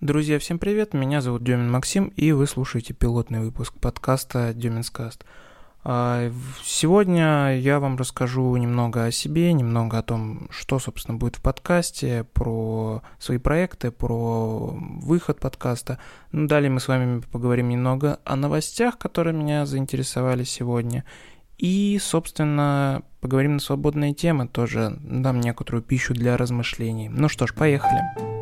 Друзья, всем привет, меня зовут Демин Максим, и вы слушаете пилотный выпуск подкаста Деминскаст. А, сегодня я вам расскажу немного о себе, немного о том, что, собственно, будет в подкасте, про свои проекты, про выход подкаста. Ну, далее мы с вами поговорим немного о новостях, которые меня заинтересовали сегодня. И, собственно, поговорим на свободные темы, тоже дам некоторую пищу для размышлений. Ну что ж, поехали.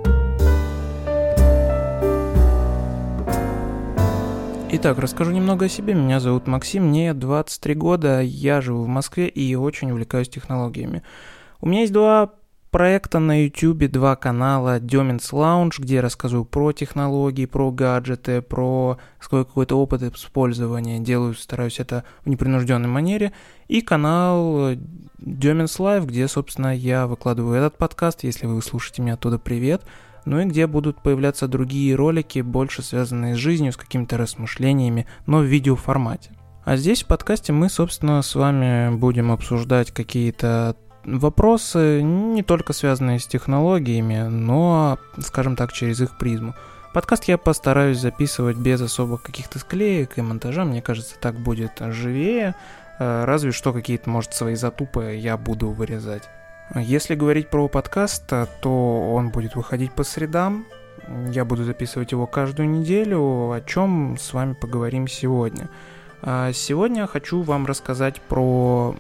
Итак, расскажу немного о себе. Меня зовут Максим, мне 23 года, я живу в Москве и очень увлекаюсь технологиями. У меня есть два проекта на YouTube, два канала Деминс Lounge, где я рассказываю про технологии, про гаджеты, про какой-то опыт использования. Делаю, стараюсь это в непринужденной манере. И канал Деминс Live, где, собственно, я выкладываю этот подкаст. Если вы слушаете меня оттуда, привет ну и где будут появляться другие ролики, больше связанные с жизнью, с какими-то размышлениями, но в видеоформате. А здесь в подкасте мы, собственно, с вами будем обсуждать какие-то вопросы, не только связанные с технологиями, но, скажем так, через их призму. Подкаст я постараюсь записывать без особых каких-то склеек и монтажа, мне кажется, так будет живее, э, разве что какие-то, может, свои затупы я буду вырезать. Если говорить про подкаст, то он будет выходить по средам. Я буду записывать его каждую неделю, о чем с вами поговорим сегодня. А сегодня хочу вам рассказать про,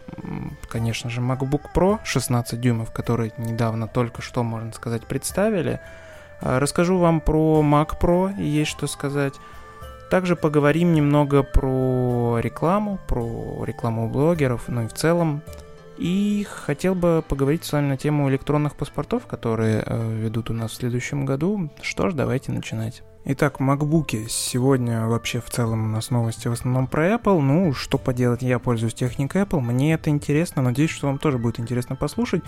конечно же, MacBook Pro 16 дюймов, который недавно только что, можно сказать, представили. А расскажу вам про Mac Pro, есть что сказать. Также поговорим немного про рекламу, про рекламу блогеров, ну и в целом и хотел бы поговорить с вами на тему электронных паспортов, которые э, ведут у нас в следующем году. Что ж, давайте начинать. Итак, макбуки. Сегодня вообще в целом у нас новости в основном про Apple. Ну, что поделать, я пользуюсь техникой Apple. Мне это интересно, надеюсь, что вам тоже будет интересно послушать.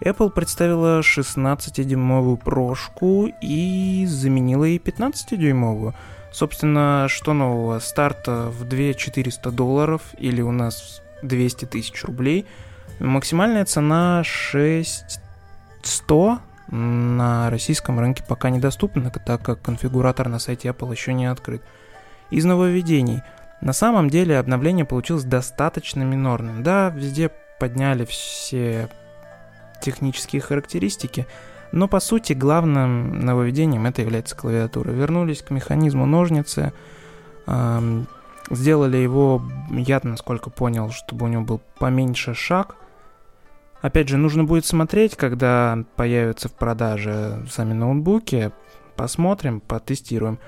Apple представила 16-дюймовую прошку и заменила ей 15-дюймовую. Собственно, что нового? Старт в 2400 долларов или у нас 200 тысяч рублей – Максимальная цена 6100 на российском рынке пока недоступна, так как конфигуратор на сайте Apple еще не открыт. Из нововведений. На самом деле обновление получилось достаточно минорным. Да, везде подняли все технические характеристики, но по сути главным нововведением это является клавиатура. Вернулись к механизму ножницы, эм, сделали его, я насколько понял, чтобы у него был поменьше шаг – Опять же, нужно будет смотреть, когда появятся в продаже сами ноутбуки. Посмотрим, потестируем.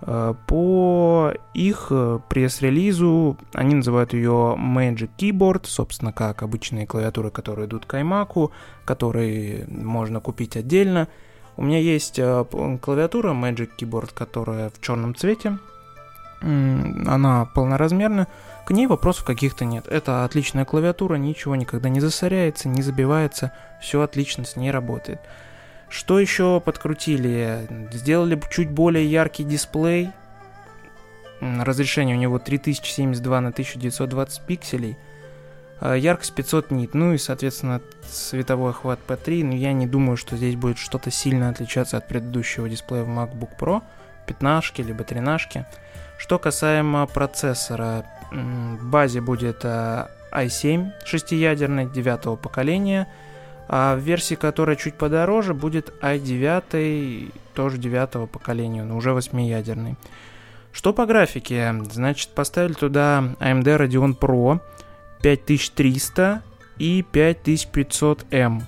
Э, по их э, пресс-релизу они называют ее Magic Keyboard, собственно, как обычные клавиатуры, которые идут к iMac, которые можно купить отдельно. У меня есть э, клавиатура Magic Keyboard, которая в черном цвете. Она полноразмерная. К ней вопросов каких-то нет. Это отличная клавиатура, ничего никогда не засоряется, не забивается, все отлично с ней работает. Что еще подкрутили? Сделали чуть более яркий дисплей. Разрешение у него 3072 на 1920 пикселей. А, яркость 500 нит. Ну и, соответственно, световой охват P3. Но я не думаю, что здесь будет что-то сильно отличаться от предыдущего дисплея в MacBook Pro. 15 либо 13. Что касаемо процессора, в базе будет i7 э, шестиядерный девятого поколения, а в версии, которая чуть подороже, будет i9 тоже девятого поколения, но уже восьмиядерный. Что по графике? Значит, поставили туда AMD Radeon Pro 5300 и 5500M.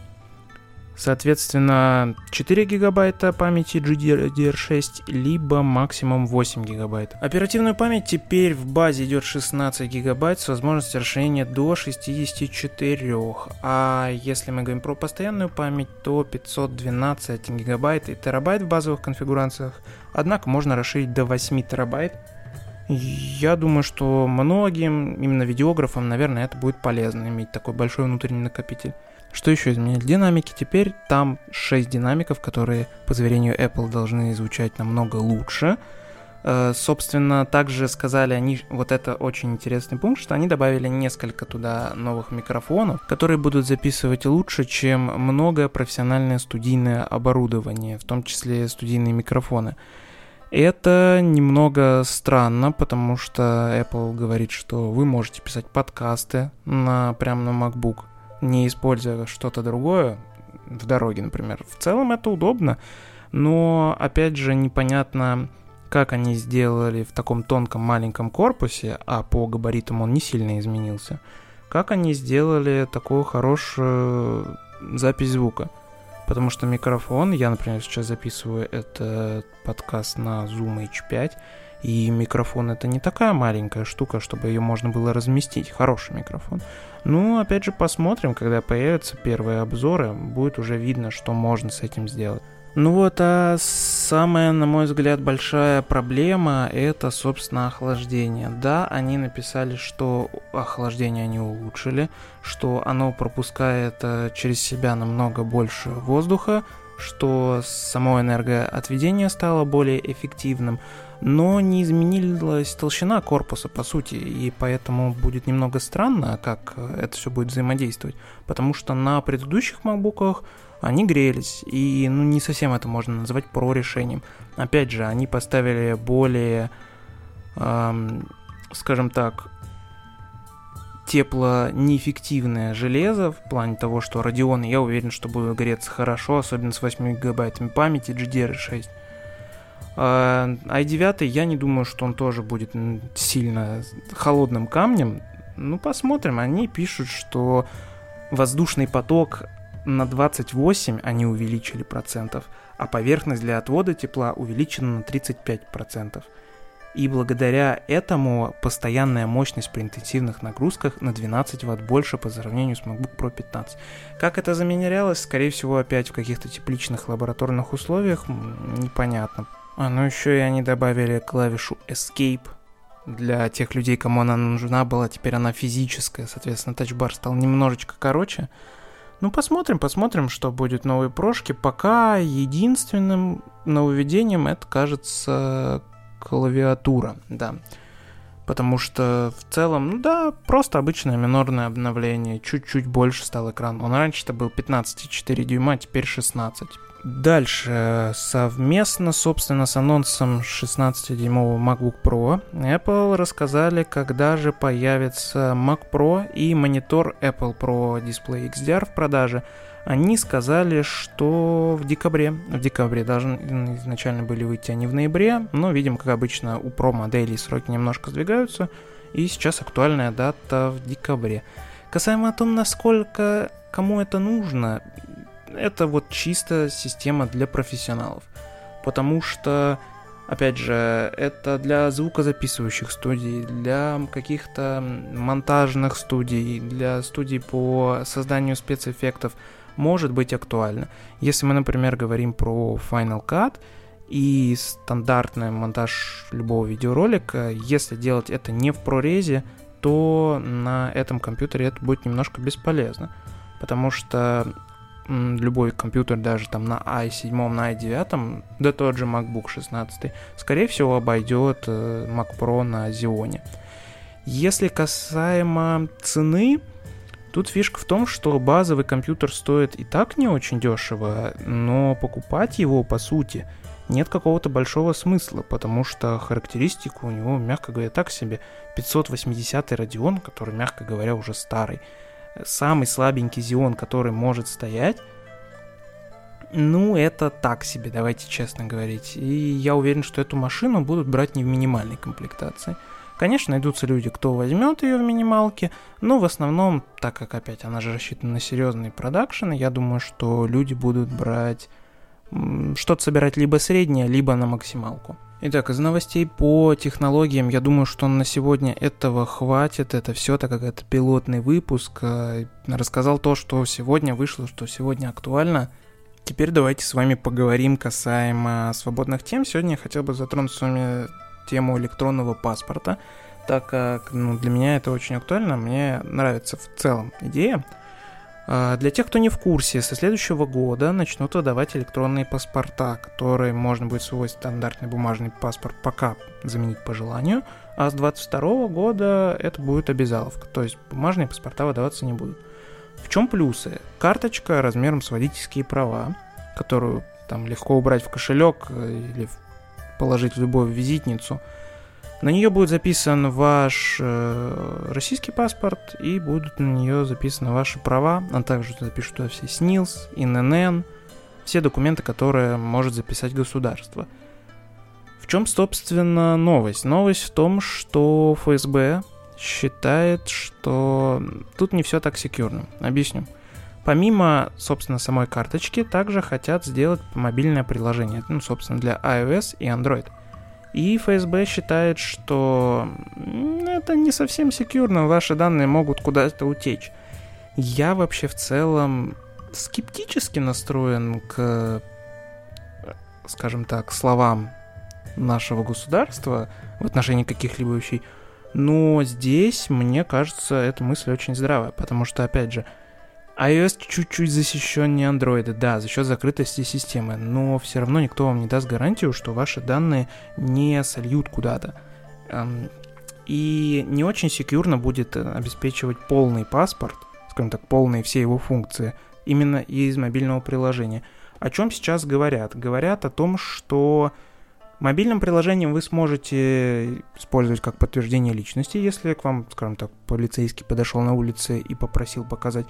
Соответственно, 4 гигабайта памяти GDDR6, либо максимум 8 гигабайт. Оперативную память теперь в базе идет 16 гигабайт с возможностью расширения до 64. А если мы говорим про постоянную память, то 512 гигабайт и терабайт в базовых конфигурациях. Однако можно расширить до 8 терабайт. Я думаю, что многим, именно видеографам, наверное, это будет полезно иметь такой большой внутренний накопитель. Что еще изменили? Динамики. Теперь там 6 динамиков, которые, по заверению Apple, должны звучать намного лучше. Э, собственно, также сказали они, вот это очень интересный пункт, что они добавили несколько туда новых микрофонов, которые будут записывать лучше, чем многое профессиональное студийное оборудование, в том числе студийные микрофоны. Это немного странно, потому что Apple говорит, что вы можете писать подкасты на, прямо на MacBook, не используя что-то другое в дороге, например. В целом это удобно, но, опять же, непонятно, как они сделали в таком тонком маленьком корпусе, а по габаритам он не сильно изменился, как они сделали такую хорошую запись звука. Потому что микрофон, я, например, сейчас записываю этот подкаст на Zoom H5, и микрофон это не такая маленькая штука, чтобы ее можно было разместить. Хороший микрофон. Ну, опять же, посмотрим, когда появятся первые обзоры, будет уже видно, что можно с этим сделать. Ну вот, а самая, на мой взгляд, большая проблема это, собственно, охлаждение. Да, они написали, что охлаждение они улучшили, что оно пропускает э, через себя намного больше воздуха, что само энергоотведение стало более эффективным, но не изменилась толщина корпуса, по сути, и поэтому будет немного странно, как это все будет взаимодействовать, потому что на предыдущих MacBook'ах они грелись, и ну, не совсем это можно назвать про решением. Опять же, они поставили более, эм, скажем так, тепло неэффективное железо в плане того, что Radeon, я уверен, что будет греться хорошо, особенно с 8 гигабайтами памяти GDR6. Uh, i9 я не думаю, что он тоже будет сильно холодным камнем. Ну, посмотрим. Они пишут, что воздушный поток на 28 они увеличили процентов, а поверхность для отвода тепла увеличена на 35 процентов. И благодаря этому постоянная мощность при интенсивных нагрузках на 12 Вт больше по сравнению с MacBook Pro 15. Как это заменялось, скорее всего, опять в каких-то тепличных лабораторных условиях, непонятно. А, ну еще и они добавили клавишу Escape для тех людей, кому она нужна была, теперь она физическая, соответственно, тачбар стал немножечко короче. Ну, посмотрим, посмотрим, что будет новые прошки. Пока единственным нововведением это, кажется, клавиатура, да. Потому что в целом, ну да, просто обычное минорное обновление. Чуть-чуть больше стал экран. Он раньше-то был 15,4 дюйма, а теперь 16. Дальше, совместно, собственно, с анонсом 16-дюймового MacBook Pro, Apple рассказали, когда же появится Mac Pro и монитор Apple Pro Display XDR в продаже. Они сказали, что в декабре, в декабре должны изначально были выйти они в ноябре, но, видим, как обычно, у Pro моделей сроки немножко сдвигаются, и сейчас актуальная дата в декабре. Касаемо о том, насколько кому это нужно, это вот чисто система для профессионалов. Потому что, опять же, это для звукозаписывающих студий, для каких-то монтажных студий, для студий по созданию спецэффектов может быть актуально. Если мы, например, говорим про Final Cut и стандартный монтаж любого видеоролика, если делать это не в прорезе, то на этом компьютере это будет немножко бесполезно. Потому что любой компьютер, даже там на i7, на i9, да тот же MacBook 16, скорее всего обойдет э, Mac Pro на Xeon. Если касаемо цены, тут фишка в том, что базовый компьютер стоит и так не очень дешево, но покупать его, по сути, нет какого-то большого смысла, потому что характеристика у него, мягко говоря, так себе. 580 Radeon, который, мягко говоря, уже старый самый слабенький Xeon, который может стоять, ну, это так себе, давайте честно говорить. И я уверен, что эту машину будут брать не в минимальной комплектации. Конечно, найдутся люди, кто возьмет ее в минималке, но в основном, так как опять она же рассчитана на серьезные продакшены, я думаю, что люди будут брать что-то собирать либо среднее, либо на максималку. Итак, из новостей по технологиям, я думаю, что на сегодня этого хватит. Это все, так как это пилотный выпуск. Э, рассказал то, что сегодня вышло, что сегодня актуально. Теперь давайте с вами поговорим касаемо свободных тем. Сегодня я хотел бы затронуть с вами тему электронного паспорта, так как ну, для меня это очень актуально. Мне нравится в целом идея. А, для тех, кто не в курсе, со следующего года начнут выдавать электронные паспорта, которые можно будет свой стандартный бумажный паспорт пока заменить по желанию, а с 2022 года это будет обязаловка, то есть бумажные паспорта выдаваться не будут. В чем плюсы? Карточка размером с водительские права, которую там легко убрать в кошелек э, или положить в любую визитницу – на нее будет записан ваш э, российский паспорт и будут на нее записаны ваши права, а также запишут туда все СНИЛС, ИНН, все документы, которые может записать государство. В чем, собственно, новость? Новость в том, что ФСБ считает, что тут не все так секьюрно. Объясню. Помимо, собственно, самой карточки, также хотят сделать мобильное приложение, ну, собственно, для iOS и Android – и ФСБ считает, что это не совсем секьюрно, ваши данные могут куда-то утечь. Я вообще в целом скептически настроен к, скажем так, словам нашего государства в отношении каких-либо вещей. Но здесь, мне кажется, эта мысль очень здравая, потому что, опять же, iOS чуть-чуть защищеннее Android, да, за счет закрытости системы, но все равно никто вам не даст гарантию, что ваши данные не сольют куда-то. И не очень секьюрно будет э, обеспечивать полный паспорт, скажем так, полные все его функции, именно из мобильного приложения. О чем сейчас говорят? Говорят о том, что мобильным приложением вы сможете использовать как подтверждение личности, если к вам, скажем так, полицейский подошел на улице и попросил показать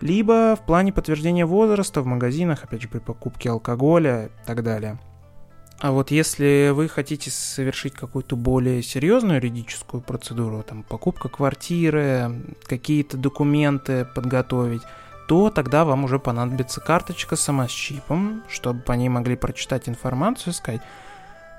либо в плане подтверждения возраста в магазинах, опять же, при покупке алкоголя и так далее. А вот если вы хотите совершить какую-то более серьезную юридическую процедуру, там покупка квартиры, какие-то документы подготовить, то тогда вам уже понадобится карточка сама с чипом, чтобы по ней могли прочитать информацию, сказать.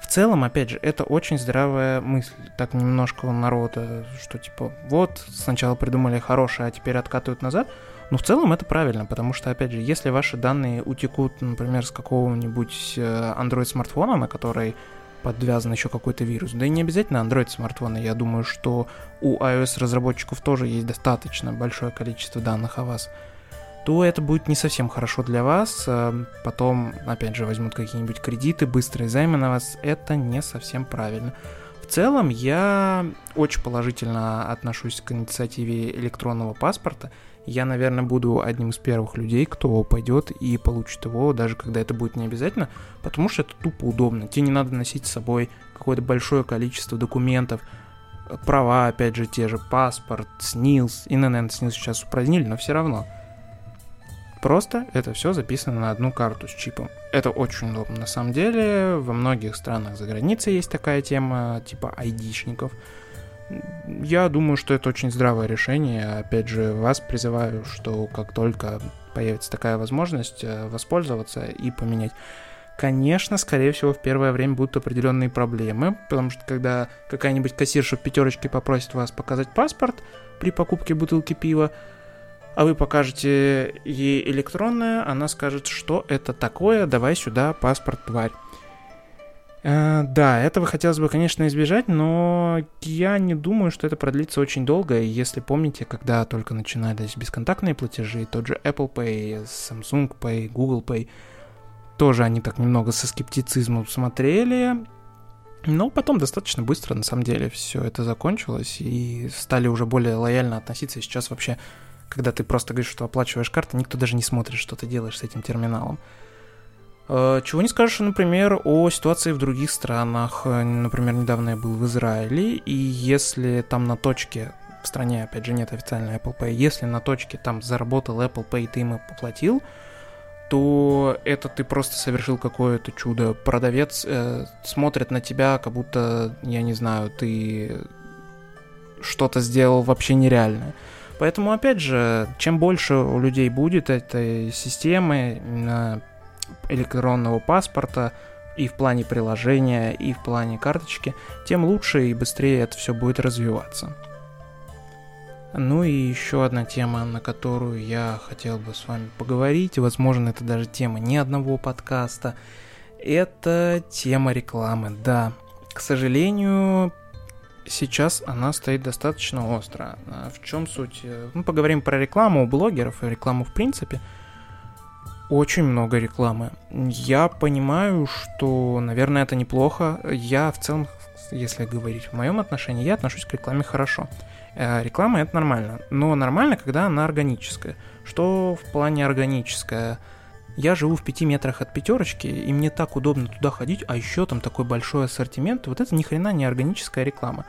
В целом, опять же, это очень здравая мысль. Так немножко у народа, что типа, вот, сначала придумали хорошее, а теперь откатывают назад – ну, в целом это правильно, потому что, опять же, если ваши данные утекут, например, с какого-нибудь э, Android-смартфона, на который подвязан еще какой-то вирус, да и не обязательно Android-смартфоны, я думаю, что у iOS-разработчиков тоже есть достаточно большое количество данных о вас, то это будет не совсем хорошо для вас. Э, потом, опять же, возьмут какие-нибудь кредиты, быстрые займы на вас. Это не совсем правильно. В целом, я очень положительно отношусь к инициативе электронного паспорта – я, наверное, буду одним из первых людей, кто пойдет и получит его, даже когда это будет не обязательно, потому что это тупо удобно. Тебе не надо носить с собой какое-то большое количество документов, права, опять же, те же, паспорт, СНИЛС, ИНН, СНИЛС сейчас упразднили, но все равно. Просто это все записано на одну карту с чипом. Это очень удобно. На самом деле, во многих странах за границей есть такая тема, типа айдишников. Я думаю, что это очень здравое решение. Опять же, вас призываю, что как только появится такая возможность, э, воспользоваться и поменять. Конечно, скорее всего, в первое время будут определенные проблемы, потому что когда какая-нибудь кассирша в пятерочке попросит вас показать паспорт при покупке бутылки пива, а вы покажете ей электронное, она скажет, что это такое, давай сюда паспорт, тварь. Э, да, этого хотелось бы, конечно, избежать, но я не думаю, что это продлится очень долго. Если помните, когда только начинались бесконтактные платежи, тот же Apple Pay, Samsung Pay, Google Pay, тоже они так немного со скептицизмом смотрели, но потом достаточно быстро, на самом деле, все это закончилось, и стали уже более лояльно относиться. И сейчас вообще, когда ты просто говоришь, что оплачиваешь картой, никто даже не смотрит, что ты делаешь с этим терминалом. Э, чего не скажешь, например, о ситуации в других странах. Э, например, недавно я был в Израиле, и если там на точке, в стране, опять же, нет официальной Apple Pay, если на точке там заработал Apple Pay, ты ему поплатил, то это ты просто совершил какое-то чудо. Продавец э, смотрит на тебя, как будто, я не знаю, ты что-то сделал вообще нереальное. Поэтому, опять же, чем больше у людей будет этой системы, электронного паспорта и в плане приложения, и в плане карточки, тем лучше и быстрее это все будет развиваться. Ну и еще одна тема, на которую я хотел бы с вами поговорить, возможно, это даже тема не одного подкаста, это тема рекламы. Да, к сожалению, сейчас она стоит достаточно остро. А в чем суть? Мы поговорим про рекламу у блогеров и рекламу в принципе. Очень много рекламы. Я понимаю, что, наверное, это неплохо. Я в целом, если говорить в моем отношении, я отношусь к рекламе хорошо. Э, реклама это нормально. Но нормально, когда она органическая. Что в плане органическая? Я живу в пяти метрах от пятерочки, и мне так удобно туда ходить, а еще там такой большой ассортимент. Вот это ни хрена не органическая реклама.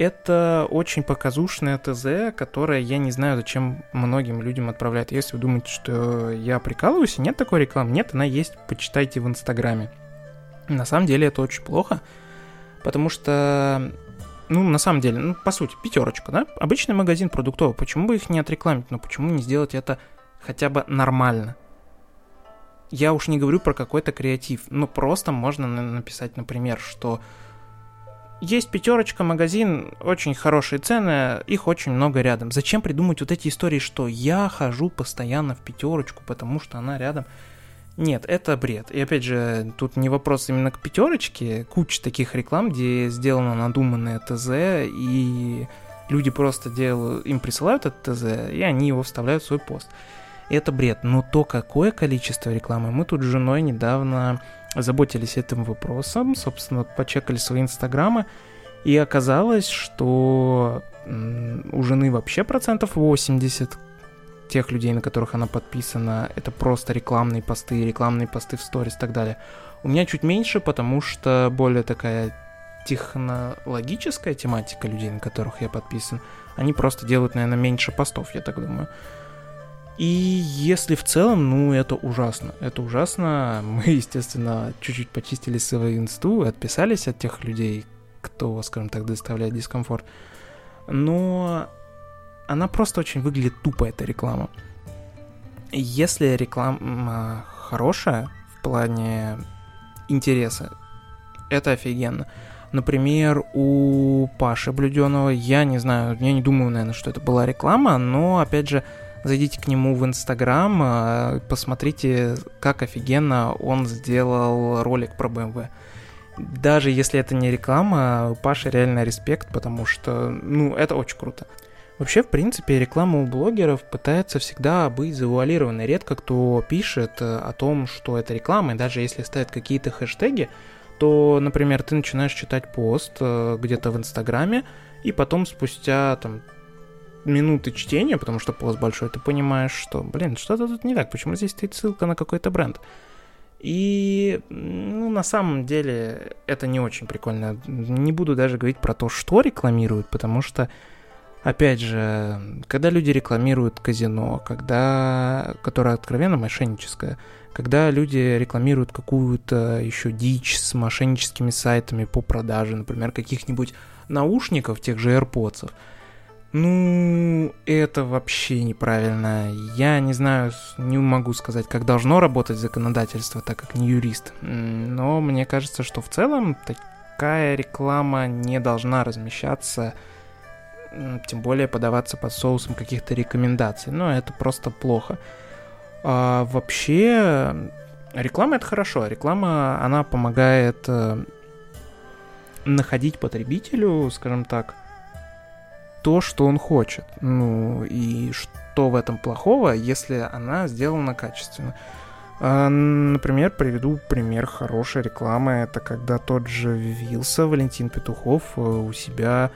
Это очень показушная ТЗ, которая я не знаю, зачем многим людям отправляют. Если вы думаете, что я прикалываюсь, нет такой рекламы, нет, она есть, почитайте в Инстаграме. На самом деле это очень плохо, потому что ну, на самом деле, ну, по сути, пятерочка, да? Обычный магазин продуктовый, почему бы их не отрекламить, но почему не сделать это хотя бы нормально? Я уж не говорю про какой-то креатив, но просто можно написать, например, что есть пятерочка, магазин, очень хорошие цены, их очень много рядом. Зачем придумать вот эти истории, что я хожу постоянно в пятерочку, потому что она рядом? Нет, это бред. И опять же, тут не вопрос именно к пятерочке. Куча таких реклам, где сделано надуманное ТЗ, и люди просто делают, им присылают этот ТЗ, и они его вставляют в свой пост это бред. Но то, какое количество рекламы, мы тут с женой недавно заботились этим вопросом, собственно, почекали свои инстаграмы, и оказалось, что у жены вообще процентов 80 тех людей, на которых она подписана, это просто рекламные посты, рекламные посты в сторис и так далее. У меня чуть меньше, потому что более такая технологическая тематика людей, на которых я подписан, они просто делают, наверное, меньше постов, я так думаю. И если в целом, ну, это ужасно. Это ужасно. Мы, естественно, чуть-чуть почистили свою инсту, отписались от тех людей, кто, скажем так, доставляет дискомфорт. Но она просто очень выглядит тупо, эта реклама. Если реклама хорошая в плане интереса, это офигенно. Например, у Паши Блюденова, я не знаю, я не думаю, наверное, что это была реклама, но, опять же, Зайдите к нему в Инстаграм, а, посмотрите, как офигенно он сделал ролик про BMW. Даже если это не реклама, Паша реально респект, потому что, ну, это очень круто. Вообще, в принципе, реклама у блогеров пытается всегда быть завуалированной. Редко кто пишет э, о том, что это реклама, и даже если ставят какие-то хэштеги, то, например, ты начинаешь читать пост э, где-то в Инстаграме, и потом спустя там минуты чтения, потому что пост большой, ты понимаешь, что, блин, что-то тут не так, почему здесь стоит ссылка на какой-то бренд. И, ну, на самом деле, это не очень прикольно. Не буду даже говорить про то, что рекламируют, потому что, опять же, когда люди рекламируют казино, когда, которое откровенно мошенническое, когда люди рекламируют какую-то еще дичь с мошенническими сайтами по продаже, например, каких-нибудь наушников, тех же AirPods, ну, это вообще неправильно. Я не знаю, не могу сказать, как должно работать законодательство, так как не юрист. Но мне кажется, что в целом такая реклама не должна размещаться, тем более подаваться под соусом каких-то рекомендаций. Но это просто плохо. А вообще, реклама это хорошо. Реклама, она помогает э, находить потребителю, скажем так, то, что он хочет. Ну, и что в этом плохого, если она сделана качественно. А, например, приведу пример хорошей рекламы. Это когда тот же Wylsa, Валентин Петухов, э, у себя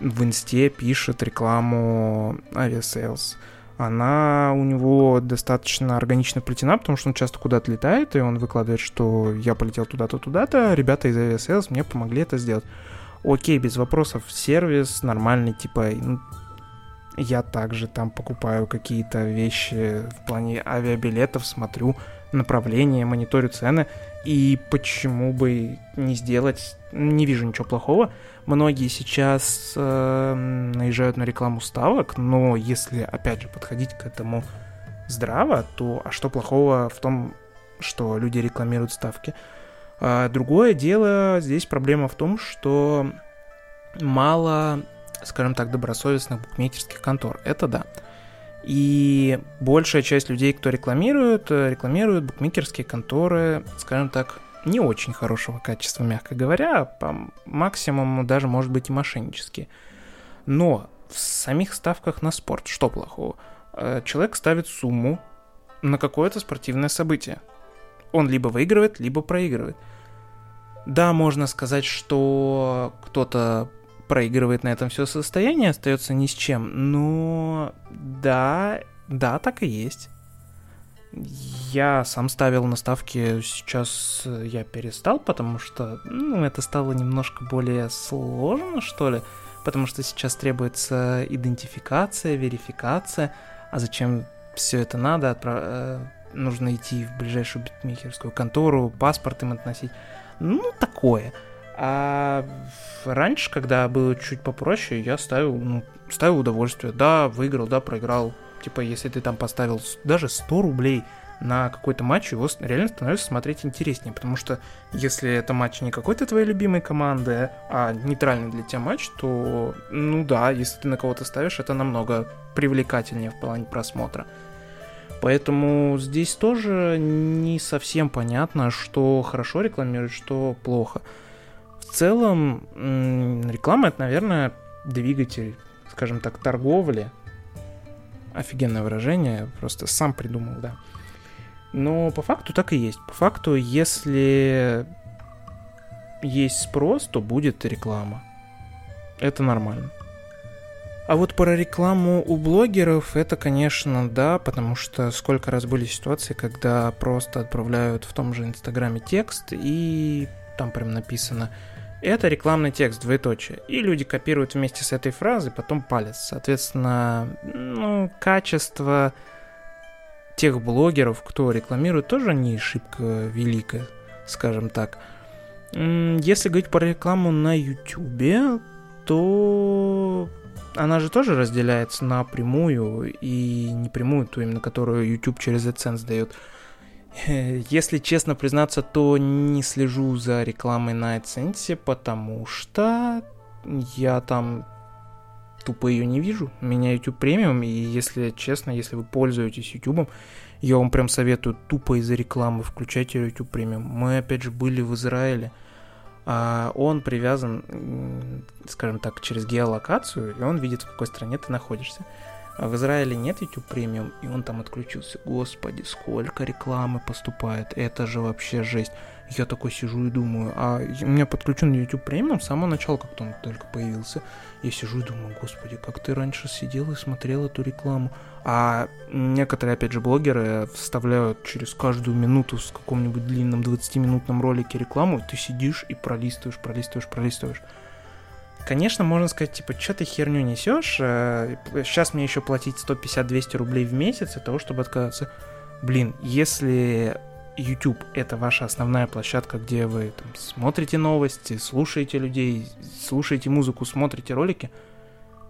в инсте пишет рекламу Aviasales. Она у него достаточно органично вплетена, потому что он часто куда-то летает, и он выкладывает, что я полетел туда-то, туда-то, ребята из Aviasales мне помогли это сделать окей, без вопросов, сервис нормальный, типа, ну, я также там покупаю какие-то вещи в плане авиабилетов, смотрю направление, мониторю цены, и почему бы не сделать, не вижу ничего плохого. Многие сейчас э, наезжают на рекламу ставок, но если, опять же, подходить к этому здраво, то а что плохого в том, что люди рекламируют ставки? А другое дело, здесь проблема в том, что мало, скажем так, добросовестных букмекерских контор. Это да. И большая часть людей, кто рекламирует, рекламируют букмекерские конторы, скажем так, не очень хорошего качества, мягко говоря, по максимуму даже может быть и мошеннические. Но в самих ставках на спорт что плохого? Э, человек ставит сумму на какое-то спортивное событие. Он либо выигрывает, либо проигрывает. Да, можно сказать, что кто-то проигрывает на этом все состояние, остается ни с чем. Но да, да, так и есть. Я сам ставил на ставки, сейчас я перестал, потому что ну, это стало немножко более сложно, что ли. Потому что сейчас требуется идентификация, верификация. А зачем все это надо? Отправ... Нужно идти в ближайшую битмейкерскую контору, паспорт им относить. Ну, такое. А раньше, когда было чуть попроще, я ставил, ну, ставил удовольствие. Да, выиграл, да, проиграл. Типа, если ты там поставил даже 100 рублей на какой-то матч, его реально становится смотреть интереснее, потому что если это матч не какой-то твоей любимой команды, а нейтральный для тебя матч, то, ну да, если ты на кого-то ставишь, это намного привлекательнее в плане просмотра. Поэтому здесь тоже не совсем понятно, что хорошо рекламируют, что плохо. В целом, реклама это, наверное, двигатель, скажем так, торговли. Офигенное выражение, просто сам придумал, да. Но по факту так и есть. По факту, если есть спрос, то будет реклама. Это нормально. А вот про рекламу у блогеров это, конечно, да, потому что сколько раз были ситуации, когда просто отправляют в том же Инстаграме текст, и там прям написано это рекламный текст, двоеточие. И люди копируют вместе с этой фразой, потом палец. Соответственно, ну, качество тех блогеров, кто рекламирует, тоже не шибко великое, скажем так. Если говорить про рекламу на YouTube, то она же тоже разделяется на прямую и непрямую, ту именно которую YouTube через AdSense дает. Если честно признаться, то не слежу за рекламой на AdSense, потому что я там тупо ее не вижу. У меня YouTube премиум, и если честно, если вы пользуетесь YouTube, я вам прям советую тупо из-за рекламы включайте YouTube премиум. Мы опять же были в Израиле, он привязан, скажем так, через геолокацию, и он видит, в какой стране ты находишься. А в Израиле нет YouTube премиум, и он там отключился. Господи, сколько рекламы поступает, это же вообще жесть. Я такой сижу и думаю, а у меня подключен YouTube премиум с самого начала, как он только появился. Я сижу и думаю, господи, как ты раньше сидел и смотрел эту рекламу. А некоторые, опять же, блогеры вставляют через каждую минуту в каком-нибудь длинном 20-минутном ролике рекламу, и ты сидишь и пролистываешь, пролистываешь, пролистываешь. Конечно, можно сказать, типа, что ты херню несешь, сейчас э, мне еще платить 150-200 рублей в месяц для того, чтобы отказаться. Блин, если YouTube это ваша основная площадка, где вы там, смотрите новости, слушаете людей, слушаете музыку, смотрите ролики,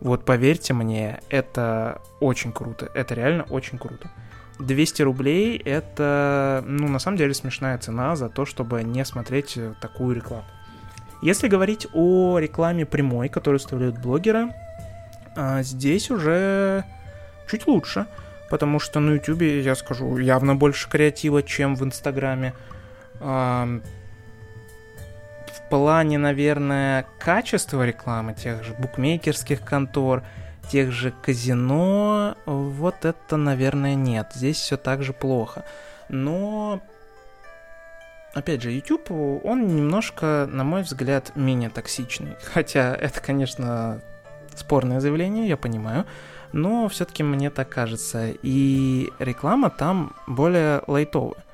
вот поверьте мне, это очень круто. Это реально очень круто. 200 рублей это, ну, на самом деле смешная цена за то, чтобы не смотреть такую рекламу. Если говорить о рекламе прямой, которую вставляют блогеры, а, здесь уже чуть лучше, потому что на YouTube, я скажу, явно больше креатива, чем в Инстаграме. В плане, наверное, качества рекламы тех же букмекерских контор, тех же казино, вот это, наверное, нет. Здесь все так же плохо. Но опять же, YouTube, он немножко, на мой взгляд, менее токсичный. Хотя это, конечно, спорное заявление, я понимаю, но все-таки мне так кажется. И реклама там более лайтовая.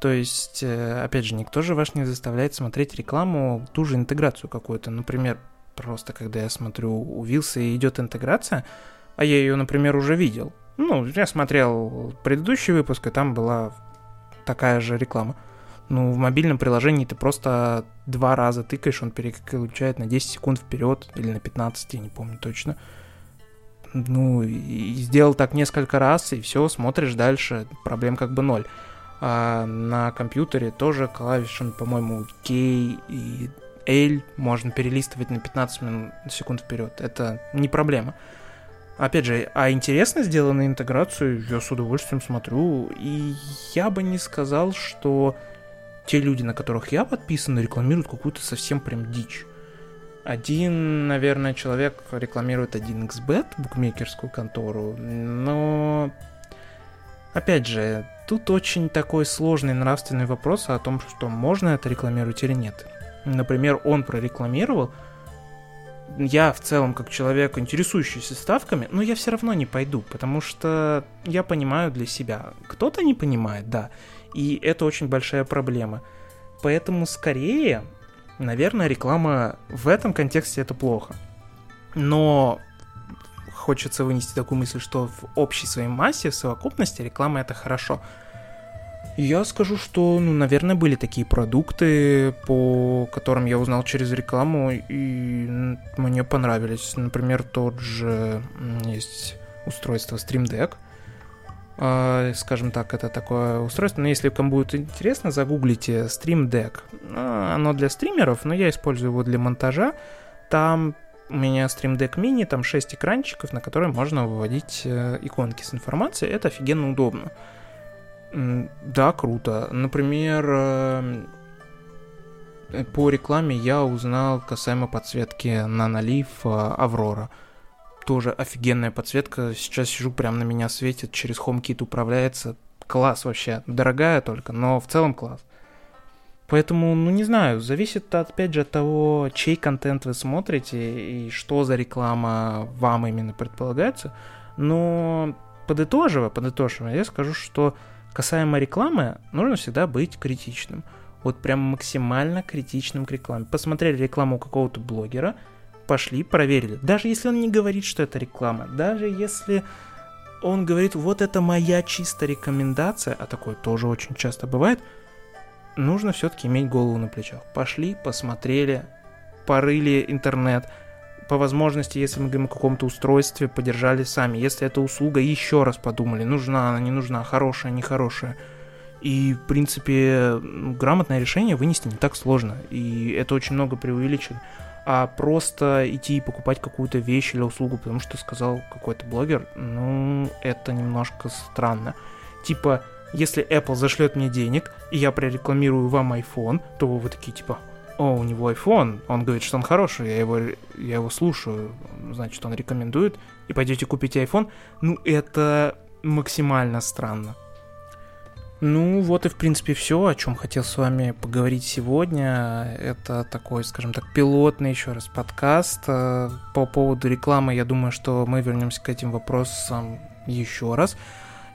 То есть, э, опять же, никто же вас не заставляет смотреть рекламу, ту же интеграцию какую-то. Например, просто когда я смотрю у Вилса идет интеграция, а я ее, например, уже видел. Ну, я смотрел предыдущий выпуск, и там была такая же реклама. Ну, в мобильном приложении ты просто два раза тыкаешь, он переключает на 10 секунд вперед или на 15, я не помню точно. Ну, и сделал так несколько раз, и все, смотришь дальше, проблем как бы ноль. А на компьютере тоже клавишами, по-моему, K и L можно перелистывать на 15 минут, секунд вперед. Это не проблема. Опять же, а интересно сделанную интеграцию я с удовольствием смотрю, и я бы не сказал, что те люди, на которых я подписан, рекламируют какую-то совсем прям дичь. Один, наверное, человек рекламирует 1xbet, букмекерскую контору, но опять же, тут очень такой сложный нравственный вопрос о том, что можно это рекламировать или нет. Например, он прорекламировал, я в целом как человек, интересующийся ставками, но я все равно не пойду, потому что я понимаю для себя. Кто-то не понимает, да, и это очень большая проблема. Поэтому скорее, наверное, реклама в этом контексте это плохо. Но хочется вынести такую мысль, что в общей своей массе, в совокупности реклама это хорошо. Я скажу, что, ну, наверное, были такие продукты, по которым я узнал через рекламу, и мне понравились. Например, тот же есть устройство Stream Deck. А, скажем так, это такое устройство. Но если кому будет интересно, загуглите Stream Deck. А, оно для стримеров, но я использую его для монтажа. Там у меня Stream Deck Mini, там 6 экранчиков, на которые можно выводить э, иконки с информацией. Это офигенно удобно. Да, круто. Например, эм, по рекламе я узнал касаемо подсветки Nanolif Аврора. Тоже офигенная подсветка. Сейчас сижу, прям на меня светит, через HomeKit управляется. Класс вообще. Дорогая только, но в целом класс. Поэтому, ну не знаю, зависит опять же от того, чей контент вы смотрите и что за реклама вам именно предполагается. Но подытоживая, подытоживая, я скажу, что Касаемо рекламы, нужно всегда быть критичным. Вот прям максимально критичным к рекламе. Посмотрели рекламу какого-то блогера, пошли, проверили. Даже если он не говорит, что это реклама, даже если он говорит, вот это моя чистая рекомендация, а такое тоже очень часто бывает, нужно все-таки иметь голову на плечах. Пошли, посмотрели, порыли интернет, по возможности, если мы говорим о каком-то устройстве, подержали сами. Если эта услуга, еще раз подумали, нужна она, не нужна, хорошая, нехорошая. И, в принципе, грамотное решение вынести не так сложно. И это очень много преувеличено. А просто идти и покупать какую-то вещь или услугу, потому что сказал какой-то блогер, ну, это немножко странно. Типа, если Apple зашлет мне денег, и я прорекламирую вам iPhone, то вы такие, типа, о, у него iPhone, он говорит, что он хороший, я его, я его слушаю, значит, он рекомендует, и пойдете купите iPhone, ну, это максимально странно. Ну, вот и, в принципе, все, о чем хотел с вами поговорить сегодня. Это такой, скажем так, пилотный еще раз подкаст. Э, по поводу рекламы, я думаю, что мы вернемся к этим вопросам еще раз.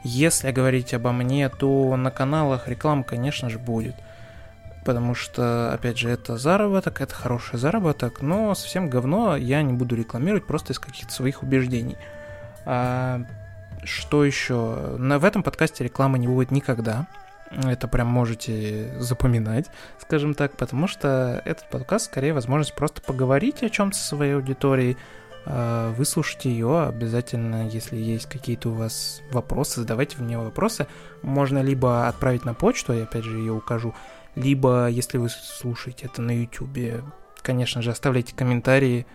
Если говорить обо мне, то на каналах реклама, конечно же, будет потому что, опять же, это заработок, это хороший заработок, но совсем говно я не буду рекламировать просто из каких-то своих убеждений. А, что еще? На, в этом подкасте рекламы не будет никогда. Это прям можете запоминать, скажем так, потому что этот подкаст скорее возможность просто поговорить о чем-то со своей аудиторией, а, выслушайте ее обязательно, если есть какие-то у вас вопросы, задавайте мне вопросы. Можно либо отправить на почту, я опять же ее укажу, либо, если вы слушаете это на YouTube, конечно же, оставляйте комментарии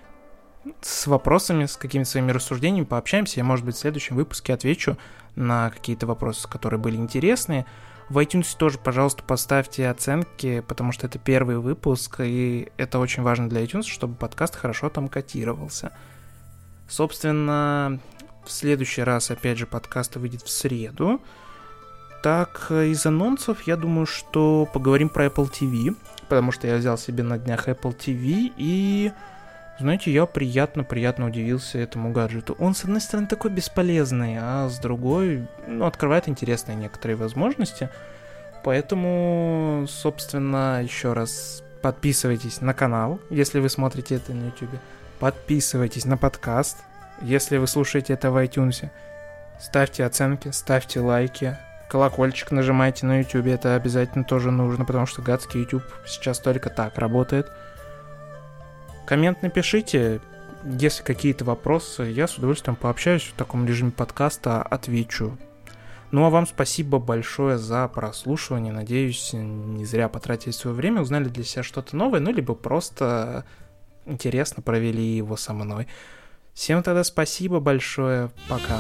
с вопросами, с какими-то своими рассуждениями, пообщаемся. Я, может быть, в следующем выпуске отвечу на какие-то вопросы, которые были интересные. В iTunes тоже, пожалуйста, поставьте оценки, потому что это первый выпуск, и это очень важно для iTunes, чтобы подкаст хорошо там котировался. Собственно, в следующий раз, опять же, подкаст выйдет в среду. Так, из анонсов я думаю, что поговорим про Apple TV, потому что я взял себе на днях Apple TV и... Знаете, я приятно-приятно удивился этому гаджету. Он, с одной стороны, такой бесполезный, а с другой, ну, открывает интересные некоторые возможности. Поэтому, собственно, еще раз подписывайтесь на канал, если вы смотрите это на YouTube. Подписывайтесь на подкаст, если вы слушаете это в iTunes. Ставьте оценки, ставьте лайки, колокольчик нажимайте на YouTube, это обязательно тоже нужно, потому что гадский YouTube сейчас только так работает. Коммент напишите, если какие-то вопросы, я с удовольствием пообщаюсь в таком режиме подкаста, отвечу. Ну а вам спасибо большое за прослушивание. Надеюсь, не зря потратили свое время, узнали для себя что-то новое, ну либо просто интересно провели его со мной. Всем тогда спасибо большое. Пока.